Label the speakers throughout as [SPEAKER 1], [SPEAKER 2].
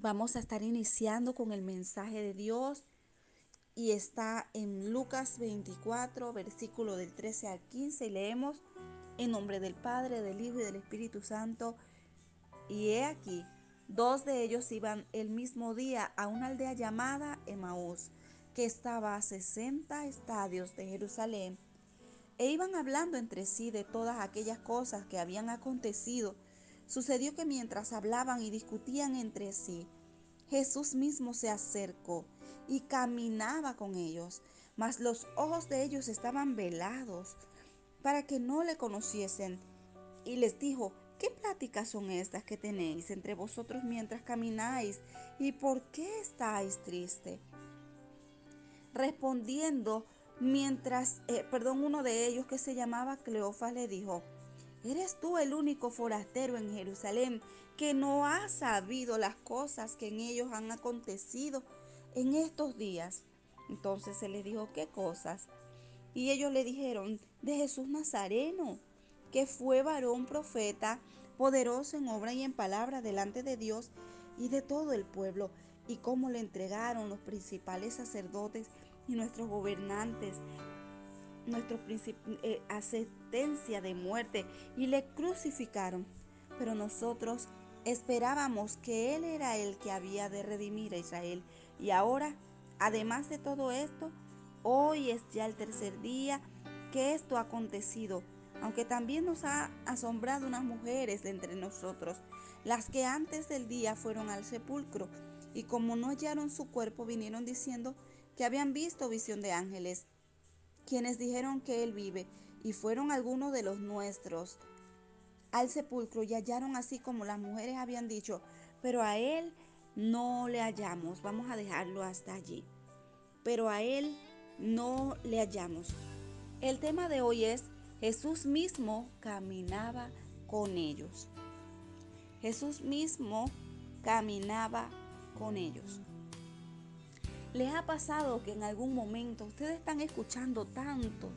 [SPEAKER 1] Vamos a estar iniciando con el mensaje de Dios y está en Lucas 24, versículo del 13 al 15 y leemos en nombre del Padre, del Hijo y del Espíritu Santo. Y he aquí, dos de ellos iban el mismo día a una aldea llamada Emaús, que estaba a 60 estadios de Jerusalén, e iban hablando entre sí de todas aquellas cosas que habían acontecido Sucedió que mientras hablaban y discutían entre sí, Jesús mismo se acercó y caminaba con ellos, mas los ojos de ellos estaban velados para que no le conociesen. Y les dijo, ¿qué pláticas son estas que tenéis entre vosotros mientras camináis? ¿Y por qué estáis triste? Respondiendo, mientras, eh, perdón, uno de ellos que se llamaba Cleofas le dijo, ¿Eres tú el único forastero en Jerusalén que no ha sabido las cosas que en ellos han acontecido en estos días? Entonces se les dijo, ¿qué cosas? Y ellos le dijeron, de Jesús Nazareno, que fue varón profeta, poderoso en obra y en palabra delante de Dios y de todo el pueblo, y cómo le entregaron los principales sacerdotes y nuestros gobernantes nuestra eh, de muerte y le crucificaron. Pero nosotros esperábamos que Él era el que había de redimir a Israel. Y ahora, además de todo esto, hoy es ya el tercer día que esto ha acontecido, aunque también nos ha asombrado unas mujeres de entre nosotros, las que antes del día fueron al sepulcro, y como no hallaron su cuerpo, vinieron diciendo que habían visto visión de ángeles quienes dijeron que él vive, y fueron algunos de los nuestros al sepulcro y hallaron así como las mujeres habían dicho, pero a él no le hallamos, vamos a dejarlo hasta allí, pero a él no le hallamos. El tema de hoy es Jesús mismo caminaba con ellos. Jesús mismo caminaba con ellos. ¿Les ha pasado que en algún momento ustedes están escuchando tanto,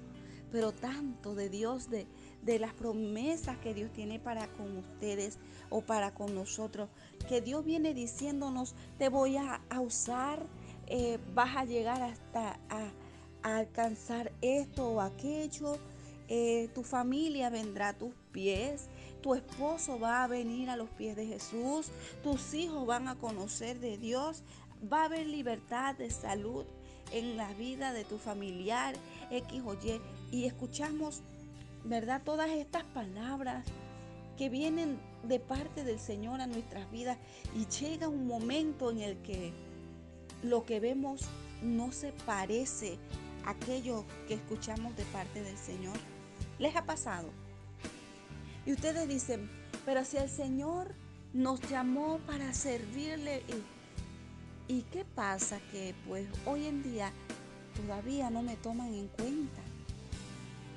[SPEAKER 1] pero tanto de Dios, de, de las promesas que Dios tiene para con ustedes o para con nosotros, que Dios viene diciéndonos, te voy a, usar, eh, vas a llegar hasta a, alcanzar esto o aquello, eh, tu familia vendrá a tus pies, tu esposo va a venir a los pies de Jesús, tus hijos van a conocer de Dios, va a haber libertad de salud en la vida de tu familiar, X o Y. Y escuchamos, ¿verdad? Todas estas palabras que vienen de parte del Señor a nuestras vidas y llega un momento en el que lo que vemos no se parece a aquello que escuchamos de parte del Señor. ¿Les ha pasado? Y ustedes dicen, pero si el Señor nos llamó para servirle y ¿Y qué pasa? Que pues hoy en día todavía no me toman en cuenta.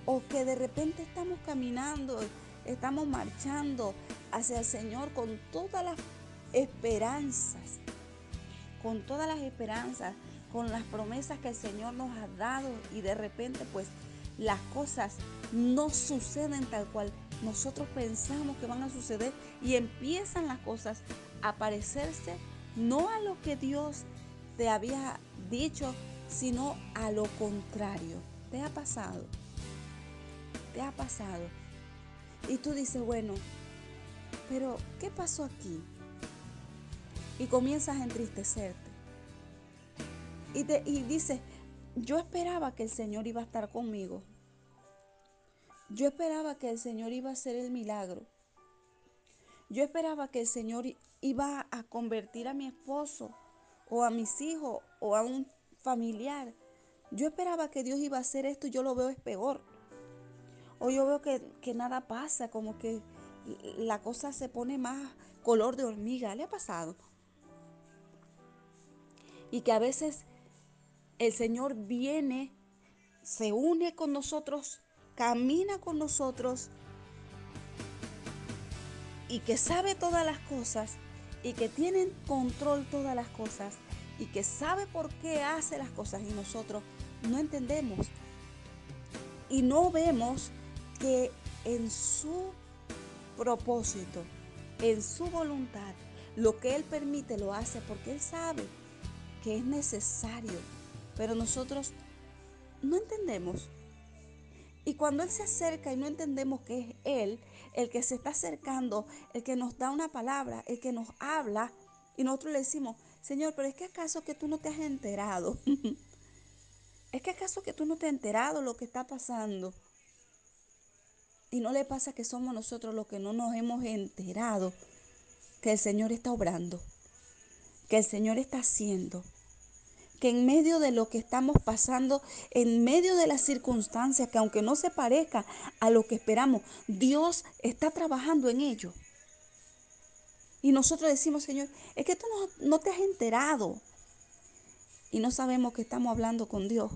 [SPEAKER 1] O que de repente estamos caminando, estamos marchando hacia el Señor con todas las esperanzas, con todas las esperanzas, con las promesas que el Señor nos ha dado y de repente pues las cosas no suceden tal cual nosotros pensamos que van a suceder y empiezan las cosas a parecerse no a lo que Dios te había dicho, sino a lo contrario. ¿Te ha pasado? ¿Te ha pasado? Y tú dices, bueno, pero ¿qué pasó aquí? Y comienzas a entristecerte. Y, te, y dices, yo esperaba que el Señor iba a estar conmigo. Yo esperaba que el Señor iba a hacer el milagro. Yo esperaba que el Señor iba a convertir a mi esposo o a mis hijos o a un familiar. Yo esperaba que Dios iba a hacer esto y yo lo veo es peor. O yo veo que, que nada pasa, como que la cosa se pone más color de hormiga. ¿Le ha pasado? Y que a veces el Señor viene, se une con nosotros, camina con nosotros y que sabe todas las cosas y que tiene control todas las cosas y que sabe por qué hace las cosas y nosotros no entendemos y no vemos que en su propósito, en su voluntad, lo que Él permite lo hace porque Él sabe que es necesario. Pero nosotros no entendemos. Y cuando Él se acerca y no entendemos que es Él el que se está acercando, el que nos da una palabra, el que nos habla, y nosotros le decimos, Señor, pero es que acaso que tú no te has enterado. es que acaso que tú no te has enterado lo que está pasando. Y no le pasa que somos nosotros los que no nos hemos enterado que el Señor está obrando, que el Señor está haciendo que en medio de lo que estamos pasando, en medio de las circunstancias, que aunque no se parezca a lo que esperamos, Dios está trabajando en ello. Y nosotros decimos, Señor, es que tú no, no te has enterado. Y no sabemos que estamos hablando con Dios.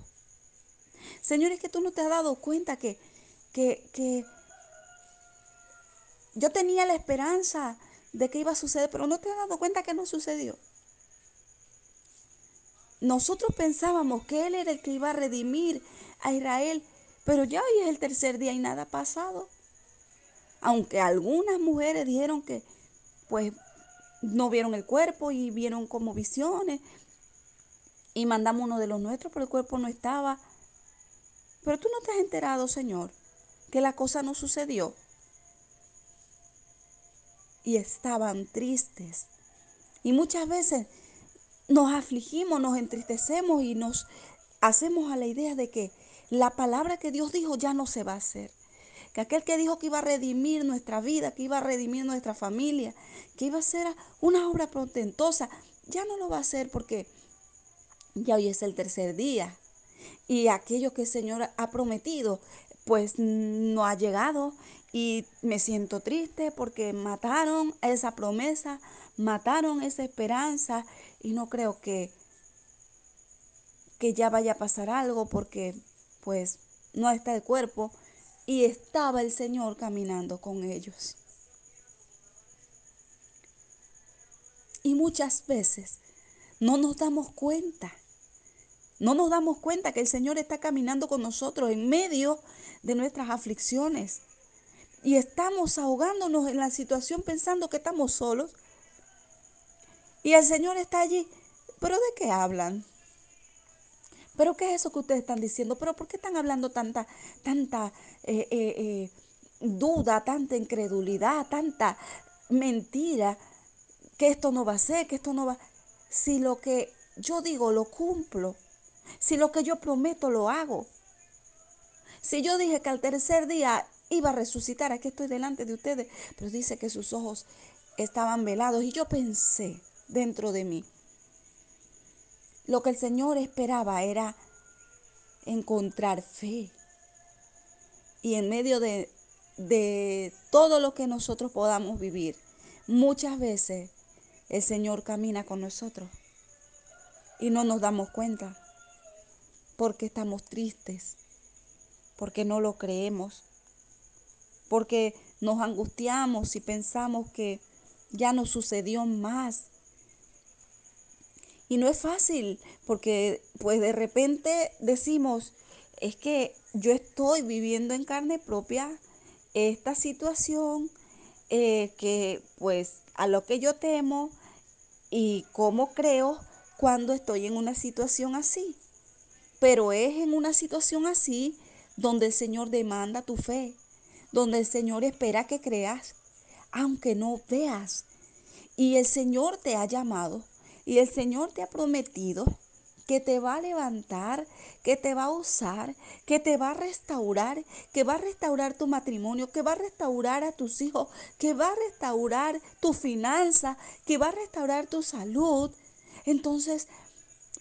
[SPEAKER 1] Señor, es que tú no te has dado cuenta que, que, que yo tenía la esperanza de que iba a suceder, pero no te has dado cuenta que no sucedió. Nosotros pensábamos que Él era el que iba a redimir a Israel, pero ya hoy es el tercer día y nada ha pasado. Aunque algunas mujeres dijeron que pues no vieron el cuerpo y vieron como visiones y mandamos uno de los nuestros, pero el cuerpo no estaba. Pero tú no te has enterado, Señor, que la cosa no sucedió. Y estaban tristes. Y muchas veces nos afligimos, nos entristecemos y nos hacemos a la idea de que la palabra que Dios dijo ya no se va a hacer. Que aquel que dijo que iba a redimir nuestra vida, que iba a redimir nuestra familia, que iba a ser una obra potentosa, ya no lo va a hacer porque ya hoy es el tercer día. Y aquello que el Señor ha prometido, pues no ha llegado. Y me siento triste porque mataron esa promesa, mataron esa esperanza y no creo que, que ya vaya a pasar algo porque pues no está el cuerpo y estaba el Señor caminando con ellos. Y muchas veces no nos damos cuenta, no nos damos cuenta que el Señor está caminando con nosotros en medio de nuestras aflicciones. Y estamos ahogándonos en la situación pensando que estamos solos, y el Señor está allí. ¿Pero de qué hablan? ¿Pero qué es eso que ustedes están diciendo? ¿Pero por qué están hablando tanta, tanta eh, eh, eh, duda, tanta incredulidad, tanta mentira? Que esto no va a ser, que esto no va... Si lo que yo digo lo cumplo, si lo que yo prometo lo hago, si yo dije que al tercer día iba a resucitar, aquí estoy delante de ustedes, pero dice que sus ojos estaban velados y yo pensé, dentro de mí. Lo que el Señor esperaba era encontrar fe. Y en medio de, de todo lo que nosotros podamos vivir, muchas veces el Señor camina con nosotros y no nos damos cuenta porque estamos tristes, porque no lo creemos, porque nos angustiamos y pensamos que ya no sucedió más, y no es fácil, porque pues de repente decimos, es que yo estoy viviendo en carne propia esta situación eh, que pues a lo que yo temo y cómo creo cuando estoy en una situación así. Pero es en una situación así donde el Señor demanda tu fe, donde el Señor espera que creas, aunque no veas. Y el Señor te ha llamado y el Señor te ha prometido que te va a levantar, que te va a usar, que te va a restaurar, que va a restaurar tu matrimonio, que va a restaurar a tus hijos, que va a restaurar tu finanza, que va a restaurar tu salud. Entonces,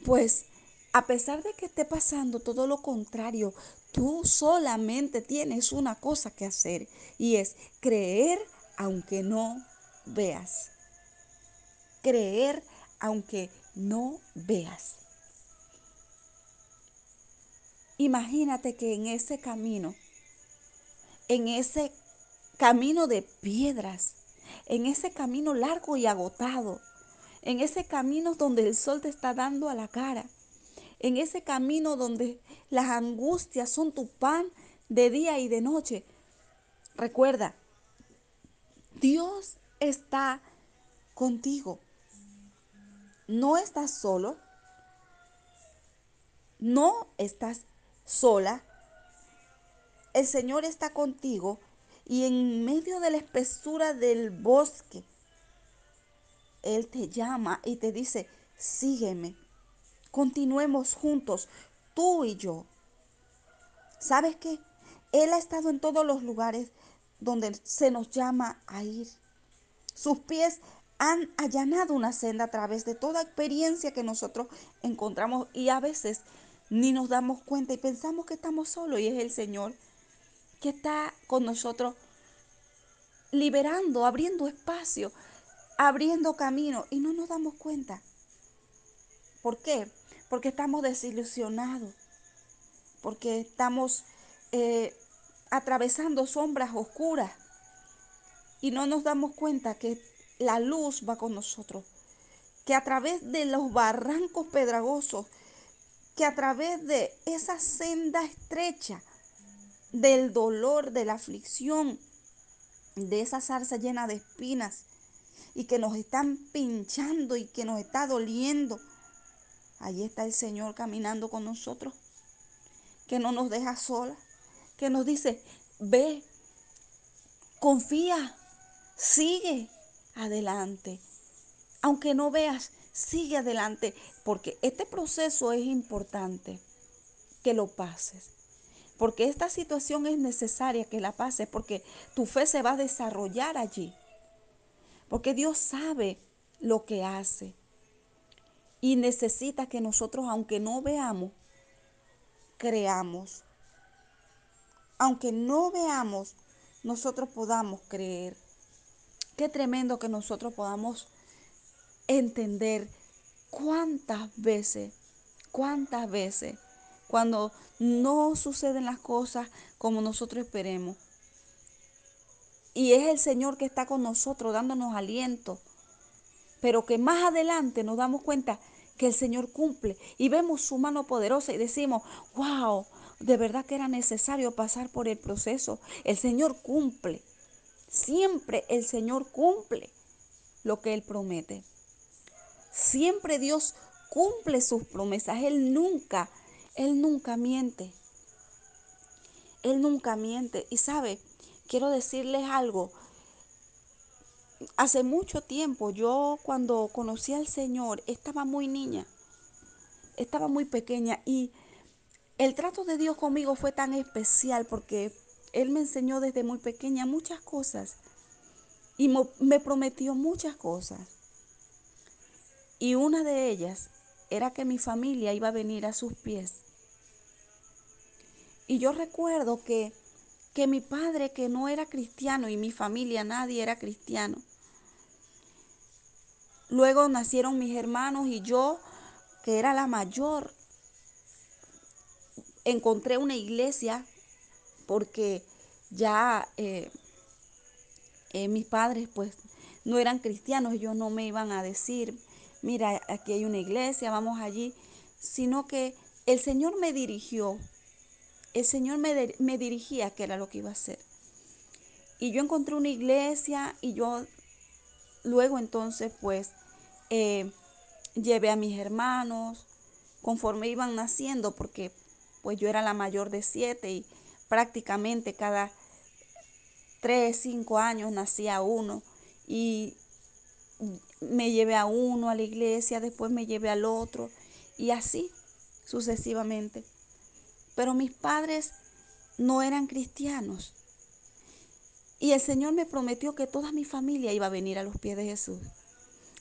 [SPEAKER 1] pues, a pesar de que esté pasando todo lo contrario, tú solamente tienes una cosa que hacer y es creer aunque no veas. Creer aunque no veas. Imagínate que en ese camino, en ese camino de piedras, en ese camino largo y agotado, en ese camino donde el sol te está dando a la cara, en ese camino donde las angustias son tu pan de día y de noche. Recuerda, Dios está contigo. No estás solo. No estás sola. El Señor está contigo y en medio de la espesura del bosque, Él te llama y te dice, sígueme. Continuemos juntos, tú y yo. ¿Sabes qué? Él ha estado en todos los lugares donde se nos llama a ir. Sus pies han allanado una senda a través de toda experiencia que nosotros encontramos y a veces ni nos damos cuenta y pensamos que estamos solos y es el Señor que está con nosotros liberando, abriendo espacio, abriendo camino y no nos damos cuenta. ¿Por qué? Porque estamos desilusionados, porque estamos eh, atravesando sombras oscuras y no nos damos cuenta que la luz va con nosotros, que a través de los barrancos pedragosos, que a través de esa senda estrecha del dolor, de la aflicción, de esa zarza llena de espinas y que nos están pinchando y que nos está doliendo, allí está el Señor caminando con nosotros, que no nos deja sola, que nos dice, ve, confía, sigue adelante. Aunque no veas, sigue adelante, porque este proceso es importante que lo pases. Porque esta situación es necesaria que la pases, porque tu fe se va a desarrollar allí. Porque Dios sabe lo que hace. Y necesita que nosotros, aunque no veamos, creamos. Aunque no veamos, nosotros podamos creer. Qué tremendo que nosotros podamos entender cuántas veces, cuántas veces, cuando no suceden las cosas como nosotros esperemos. Y es el Señor que está con nosotros dándonos aliento. Pero que más adelante nos damos cuenta que el Señor cumple y vemos su mano poderosa y decimos, wow, de verdad que era necesario pasar por el proceso. El Señor cumple. Siempre el Señor cumple lo que Él promete. Siempre Dios cumple sus promesas. Él nunca, Él nunca miente. Él nunca miente. Y sabe, quiero decirles algo. Hace mucho tiempo, yo cuando conocí al Señor, estaba muy niña. Estaba muy pequeña y el trato de Dios conmigo fue tan especial porque él me enseñó desde muy pequeña muchas cosas y me prometió muchas cosas. Y una de ellas era que mi familia iba a venir a sus pies. Y yo recuerdo que, que mi padre, que no era cristiano, y mi familia, nadie era cristiano. Luego nacieron mis hermanos y yo, que era la mayor, encontré una iglesia porque ya eh, eh, mis padres pues no eran cristianos, ellos no me iban a decir, mira, aquí hay una iglesia, vamos allí, sino que el Señor me dirigió, el Señor me, me dirigía que era lo que iba a hacer. Y yo encontré una iglesia y yo luego entonces pues eh, llevé a mis hermanos conforme iban naciendo porque pues yo era la mayor de siete y prácticamente cada tres, cinco años nacía uno y me llevé a uno a la iglesia, después me llevé al otro y así sucesivamente. Pero mis padres no eran cristianos. Y el Señor me prometió que toda mi familia iba a venir a los pies de Jesús.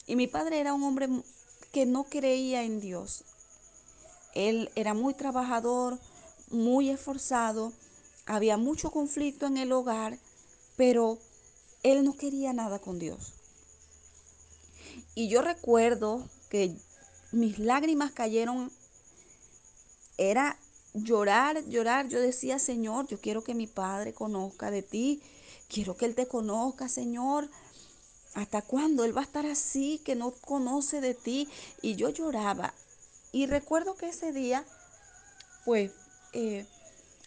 [SPEAKER 1] Y mi padre era un hombre que no creía en Dios. Él era muy trabajador, muy esforzado, había mucho conflicto en el hogar, pero él no quería nada con Dios. Y yo recuerdo que mis lágrimas cayeron, era llorar, llorar. Yo decía, Señor, yo quiero que mi padre conozca de ti, quiero que él te conozca, Señor. ¿Hasta cuándo él va a estar así, que no conoce de ti? Y yo lloraba. Y recuerdo que ese día, pues, eh,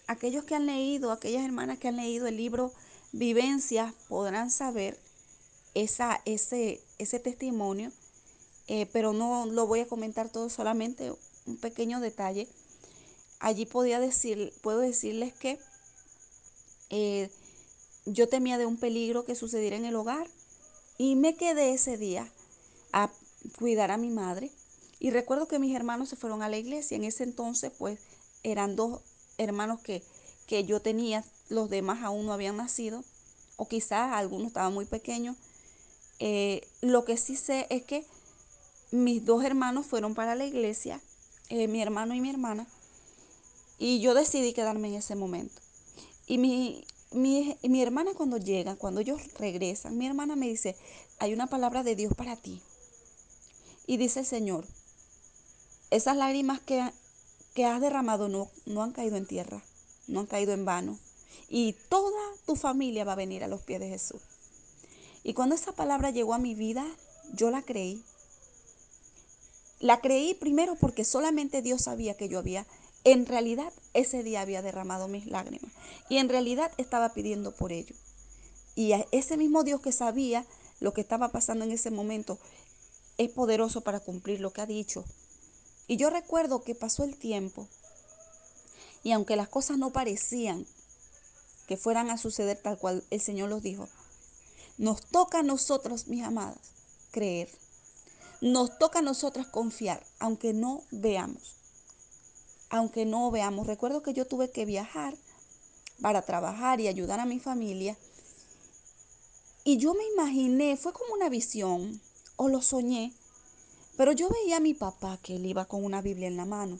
[SPEAKER 1] aquellos que han leído, aquellas hermanas que han leído el libro Vivencias, podrán saber esa, ese, ese testimonio, eh, pero no lo voy a comentar todo, solamente un pequeño detalle. Allí podía decir, puedo decirles que eh, yo temía de un peligro que sucediera en el hogar y me quedé ese día a cuidar a mi madre. Y recuerdo que mis hermanos se fueron a la iglesia. En ese entonces, pues, eran dos hermanos que, que yo tenía, los demás aún no habían nacido, o quizás algunos estaban muy pequeños. Eh, lo que sí sé es que mis dos hermanos fueron para la iglesia, eh, mi hermano y mi hermana, y yo decidí quedarme en ese momento. Y mi, mi, mi hermana cuando llega, cuando ellos regresan, mi hermana me dice, hay una palabra de Dios para ti. Y dice el Señor, esas lágrimas que, que has derramado no, no han caído en tierra, no han caído en vano. Y toda tu familia va a venir a los pies de Jesús. Y cuando esa palabra llegó a mi vida, yo la creí. La creí primero porque solamente Dios sabía que yo había, en realidad ese día había derramado mis lágrimas. Y en realidad estaba pidiendo por ello. Y ese mismo Dios que sabía lo que estaba pasando en ese momento es poderoso para cumplir lo que ha dicho. Y yo recuerdo que pasó el tiempo y aunque las cosas no parecían que fueran a suceder tal cual el Señor los dijo, nos toca a nosotros, mis amadas, creer. Nos toca a nosotras confiar, aunque no veamos. Aunque no veamos. Recuerdo que yo tuve que viajar para trabajar y ayudar a mi familia. Y yo me imaginé, fue como una visión, o lo soñé, pero yo veía a mi papá que él iba con una Biblia en la mano.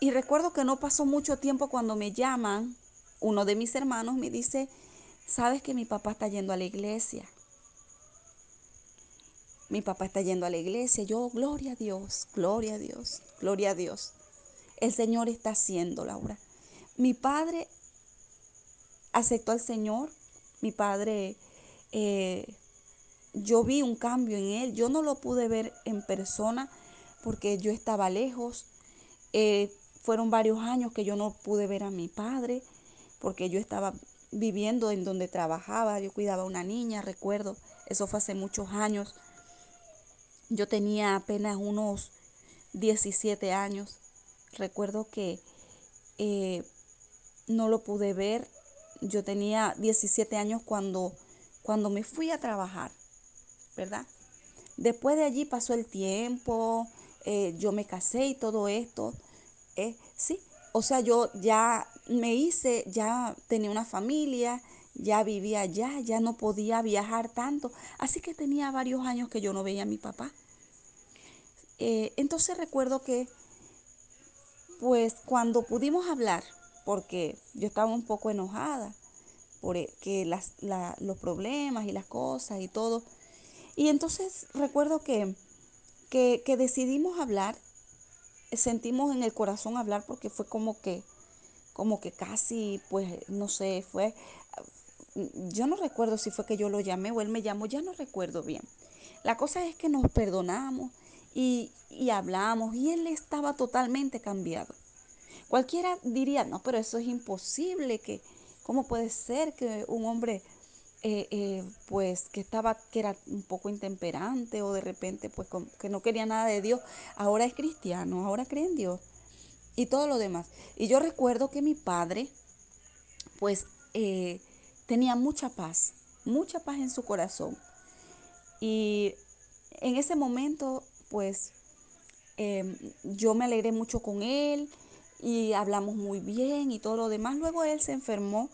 [SPEAKER 1] Y recuerdo que no pasó mucho tiempo cuando me llaman, uno de mis hermanos me dice, sabes que mi papá está yendo a la iglesia. Mi papá está yendo a la iglesia. Yo, gloria a Dios, gloria a Dios, gloria a Dios. El Señor está haciendo, Laura. Mi padre aceptó al Señor. Mi padre, eh, yo vi un cambio en él. Yo no lo pude ver en persona porque yo estaba lejos. Eh, fueron varios años que yo no pude ver a mi padre porque yo estaba viviendo en donde trabajaba. Yo cuidaba a una niña, recuerdo. Eso fue hace muchos años. Yo tenía apenas unos 17 años. Recuerdo que eh, no lo pude ver. Yo tenía 17 años cuando, cuando me fui a trabajar, ¿verdad? Después de allí pasó el tiempo, eh, yo me casé y todo esto. Eh, sí, o sea, yo ya me hice, ya tenía una familia, ya vivía allá, ya no podía viajar tanto. Así que tenía varios años que yo no veía a mi papá. entonces recuerdo que, pues cuando pudimos hablar, porque yo estaba un poco enojada por e, las, los problemas y las cosas y todo. Y entonces recuerdo que, que, que decidimos hablar, sentimos en el corazón hablar porque fue como que, como que casi, pues, no sé, fue, yo no recuerdo si fue que yo lo llamé o él me llamó, ya no recuerdo bien. La cosa es que nos perdonamos y, y hablamos y él estaba totalmente cambiado. Cualquiera diría, no, pero eso es imposible, que, ¿cómo puede ser que un hombre, eh, eh, pues, que estaba, que era un poco intemperante o de repente, pues, que no quería nada de Dios, ahora es cristiano, ahora cree en Dios y todo lo demás. Y yo recuerdo que mi padre, pues, eh, tenía mucha paz, mucha paz en su corazón. Y en ese momento, pues, em, yo me alegré mucho con él y hablamos muy bien y todo lo demás. Luego él se enfermó.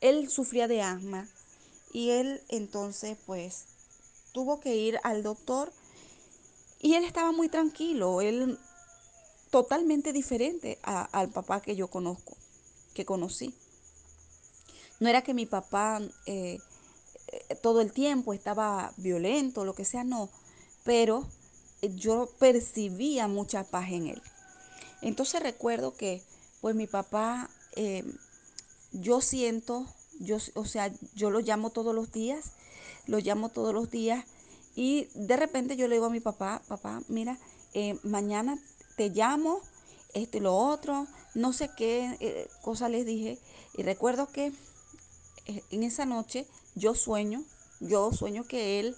[SPEAKER 1] Él sufría de asma y él entonces pues tuvo que ir al doctor y él estaba muy tranquilo, él totalmente diferente al papá que yo conozco, que conocí. No era que mi papá eh, eh, todo el tiempo estaba violento, lo que sea, no, pero yo percibía mucha paz en él. Entonces recuerdo que pues mi papá, eh, yo siento, yo, o sea, yo lo llamo todos los días, lo llamo todos los días y de repente yo le digo a mi papá, papá, mira, eh, mañana te llamo, esto y lo otro, no sé qué eh, cosa les dije. Y recuerdo que en esa noche yo sueño, yo sueño que él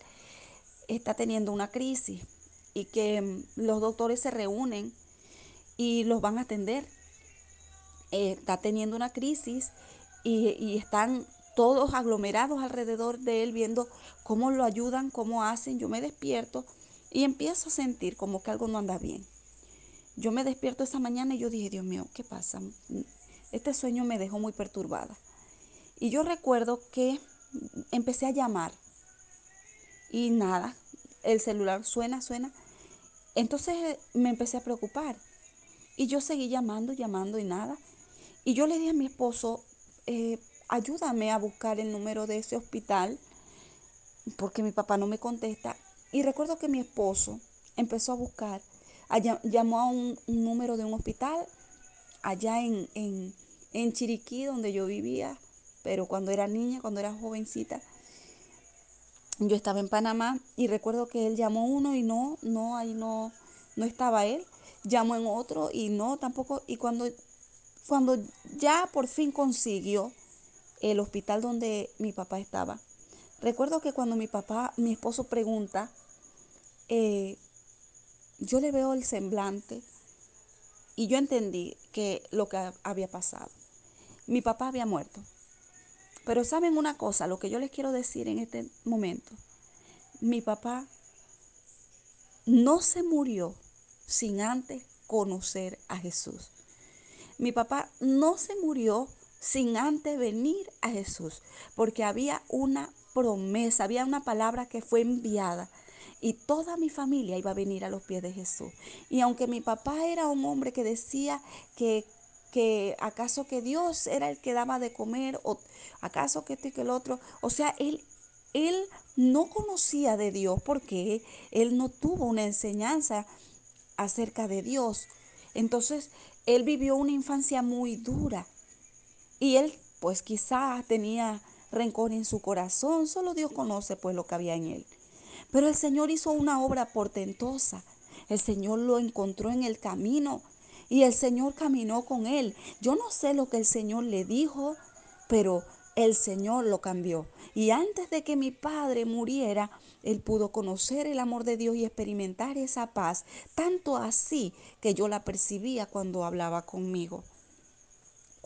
[SPEAKER 1] está teniendo una crisis y que mm, los doctores se reúnen y los van a atender. Eh, está teniendo una crisis y, y están todos aglomerados alrededor de él viendo cómo lo ayudan, cómo hacen. Yo me despierto y empiezo a sentir como que algo no anda bien. Yo me despierto esa mañana y yo dije, Dios mío, ¿qué pasa? Este sueño me dejó muy perturbada. Y yo recuerdo que empecé a llamar y nada, el celular suena, suena. Entonces me empecé a preocupar y yo seguí llamando, llamando y nada. Y yo le dije a mi esposo, eh, ayúdame a buscar el número de ese hospital porque mi papá no me contesta. Y recuerdo que mi esposo empezó a buscar, llamó a un, número de un hospital allá en, en, en Chiriquí, donde yo vivía, pero cuando era niña, cuando era jovencita. Yo estaba en Panamá y recuerdo que él llamó uno y no, no, ahí no, no estaba él. Llamó en otro y no, tampoco. Y cuando, cuando ya por fin consiguió el hospital donde mi papá estaba, recuerdo que cuando mi papá, mi esposo pregunta, eh, yo le veo el semblante y yo entendí que lo que había pasado. Mi papá había muerto. Pero saben una cosa, lo que yo les quiero decir en este momento. Mi papá no se murió sin antes conocer a Jesús. Mi papá no se murió sin antes venir a Jesús, porque había una promesa, había una palabra que fue enviada y toda mi familia iba a venir a los pies de Jesús. Y aunque mi papá era un hombre que decía que, que acaso que Dios era el que daba de comer o acaso que este y que el otro, o sea, él, él no conocía de Dios porque él no tuvo una enseñanza acerca de Dios. Entonces, él vivió una infancia muy dura y él pues quizás tenía rencor en su corazón, solo Dios conoce pues lo que había en él. Pero el Señor hizo una obra portentosa. El Señor lo encontró en el camino y el Señor caminó con él. Yo no sé lo que el Señor le dijo, pero el Señor lo cambió. Y antes de que mi padre muriera, él pudo conocer el amor de Dios y experimentar esa paz, tanto así que yo la percibía cuando hablaba conmigo.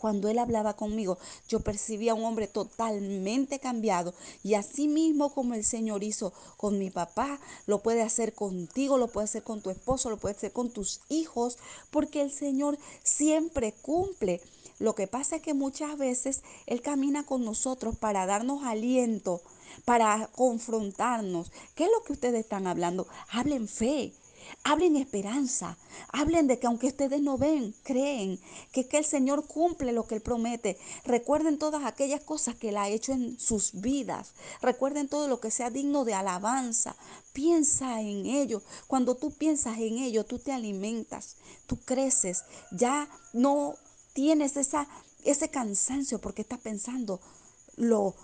[SPEAKER 1] Cuando él hablaba conmigo, yo percibía a un hombre totalmente cambiado. Y así mismo como el Señor hizo con mi papá, lo puede hacer contigo, lo puede hacer con tu esposo, lo puede hacer con tus hijos, porque el Señor siempre cumple. Lo que pasa es que muchas veces Él camina con nosotros para darnos aliento, para confrontarnos. ¿Qué es lo que ustedes están hablando? Hablen fe. Hablen esperanza, hablen de que aunque ustedes no ven, creen que, que el Señor cumple lo que Él promete. Recuerden todas aquellas cosas que Él ha hecho en sus vidas. Recuerden todo lo que sea digno de alabanza. Piensa en ello. Cuando tú piensas en ello, tú te alimentas, tú creces. Ya no tienes esa, ese cansancio porque estás pensando, lo,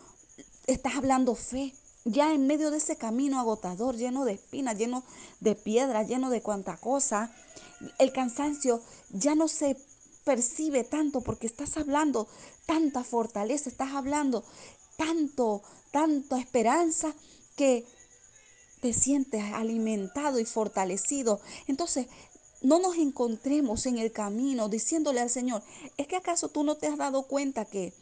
[SPEAKER 1] estás hablando fe ya en medio de ese camino agotador, lleno de espinas, lleno de piedras, lleno de cuanta cosa, el cansancio ya no se percibe tanto porque estás hablando tanta fortaleza, estás hablando tanto, tanta esperanza que te sientes alimentado y fortalecido. Entonces, no nos encontremos en el camino diciéndole al Señor, ¿es que acaso tú no te has dado cuenta que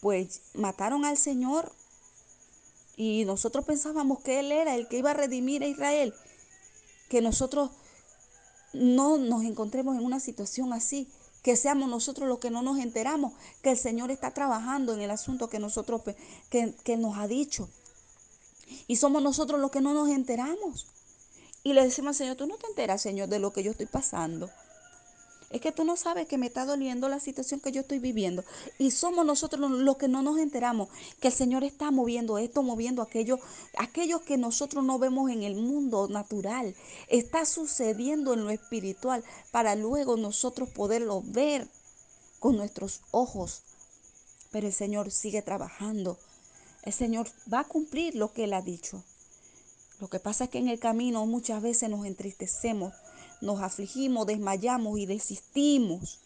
[SPEAKER 1] pues mataron al Señor y nosotros pensábamos que Él era el que iba a redimir a Israel, que nosotros no nos encontremos en una situación así, que seamos nosotros los que no nos enteramos, que el Señor está trabajando en el asunto que nosotros que, que nos ha dicho. Y somos nosotros los que no nos enteramos. Y le decimos al Señor, tú no te enteras, Señor, de lo que yo estoy pasando. Es que tú no sabes que me está doliendo la situación que yo estoy viviendo. Y somos nosotros los que no nos enteramos que el Señor está moviendo esto, moviendo aquello, aquello que nosotros no vemos en el mundo natural. Está sucediendo en lo espiritual para luego nosotros poderlo ver con nuestros ojos. Pero el Señor sigue trabajando. El Señor va a cumplir lo que Él ha dicho. Lo que pasa es que en el camino muchas veces nos entristecemos nos afligimos, desmayamos y desistimos.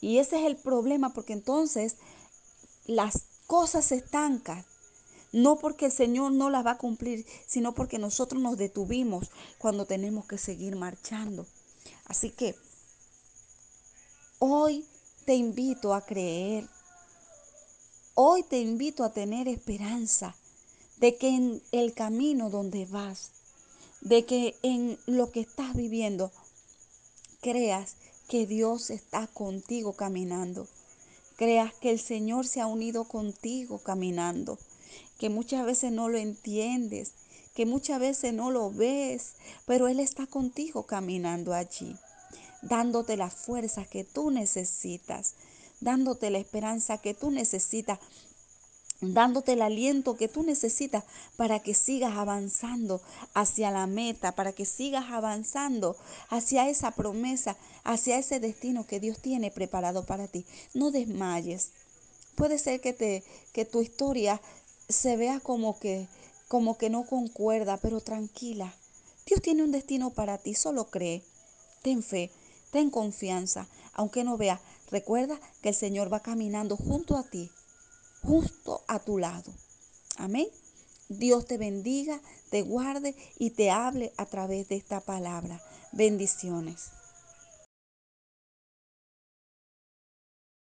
[SPEAKER 1] Y ese es el problema porque entonces las cosas se estancan. No porque el Señor no las va a cumplir, sino porque nosotros nos detuvimos cuando tenemos que seguir marchando. Así que hoy te invito a creer. Hoy te invito a tener esperanza de que en el camino donde vas, de que en lo que estás viviendo, creas que Dios está contigo caminando. Creas que el Señor se ha unido contigo caminando. Que muchas veces no lo entiendes, que muchas veces no lo ves, pero Él está contigo caminando allí, dándote la fuerza que tú necesitas, dándote la esperanza que tú necesitas dándote el aliento que tú necesitas para que sigas avanzando hacia la meta, para que sigas avanzando hacia esa promesa, hacia ese destino que Dios tiene preparado para ti. No desmayes. Puede ser que te que tu historia se vea como que como que no concuerda, pero tranquila. Dios tiene un destino para ti, solo cree. Ten fe, ten confianza, aunque no veas. Recuerda que el Señor va caminando junto a ti justo a tu lado. Amén. Dios te bendiga, te guarde y te hable a través de esta palabra. Bendiciones.